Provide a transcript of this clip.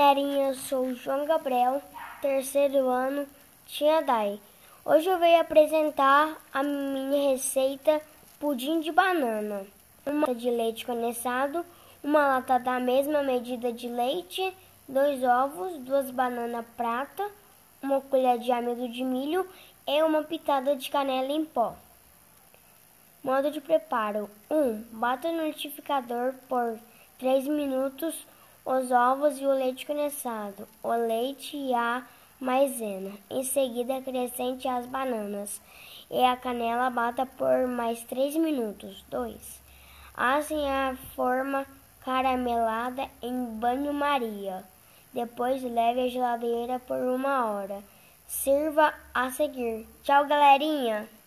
Galerinha, eu sou o João Gabriel, terceiro ano, Tia Dai. Hoje eu venho apresentar a minha receita pudim de banana. Uma lata de leite condensado, uma lata da mesma medida de leite, dois ovos, duas bananas prata, uma colher de amido de milho e uma pitada de canela em pó. Modo de preparo: 1. Um, bata no liquidificador por 3 minutos os ovos e o leite condensado, o leite e a maisena. Em seguida, acrescente as bananas e a canela bata por mais 3 minutos. 2. Assem a forma caramelada em banho-maria. Depois leve à geladeira por uma hora. Sirva a seguir. Tchau, galerinha!